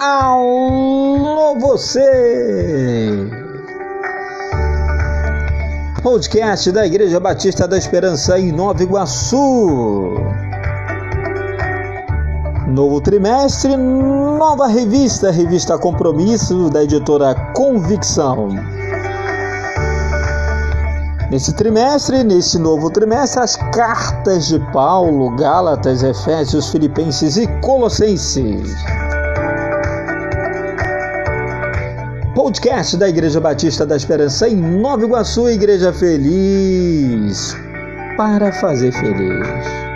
Alô você! Podcast da Igreja Batista da Esperança em Nova Iguaçu. Novo trimestre, nova revista, revista Compromisso da editora Convicção. Nesse trimestre, nesse novo trimestre, as cartas de Paulo, Gálatas, Efésios, Filipenses e Colossenses. Podcast da Igreja Batista da Esperança em Nova Iguaçu, Igreja Feliz, para fazer feliz.